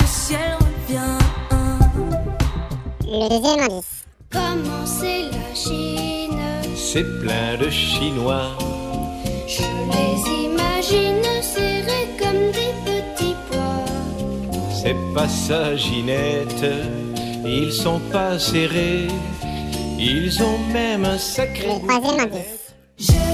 le ciel revient. Le deuxième indice. Comment c'est la Chine? C'est plein de Chinois. Je les imagine serrés comme des petits pois. C'est pas ça, Ginette. Ils sont pas serrés. Ils ont même un sacré. Le troisième indice. Je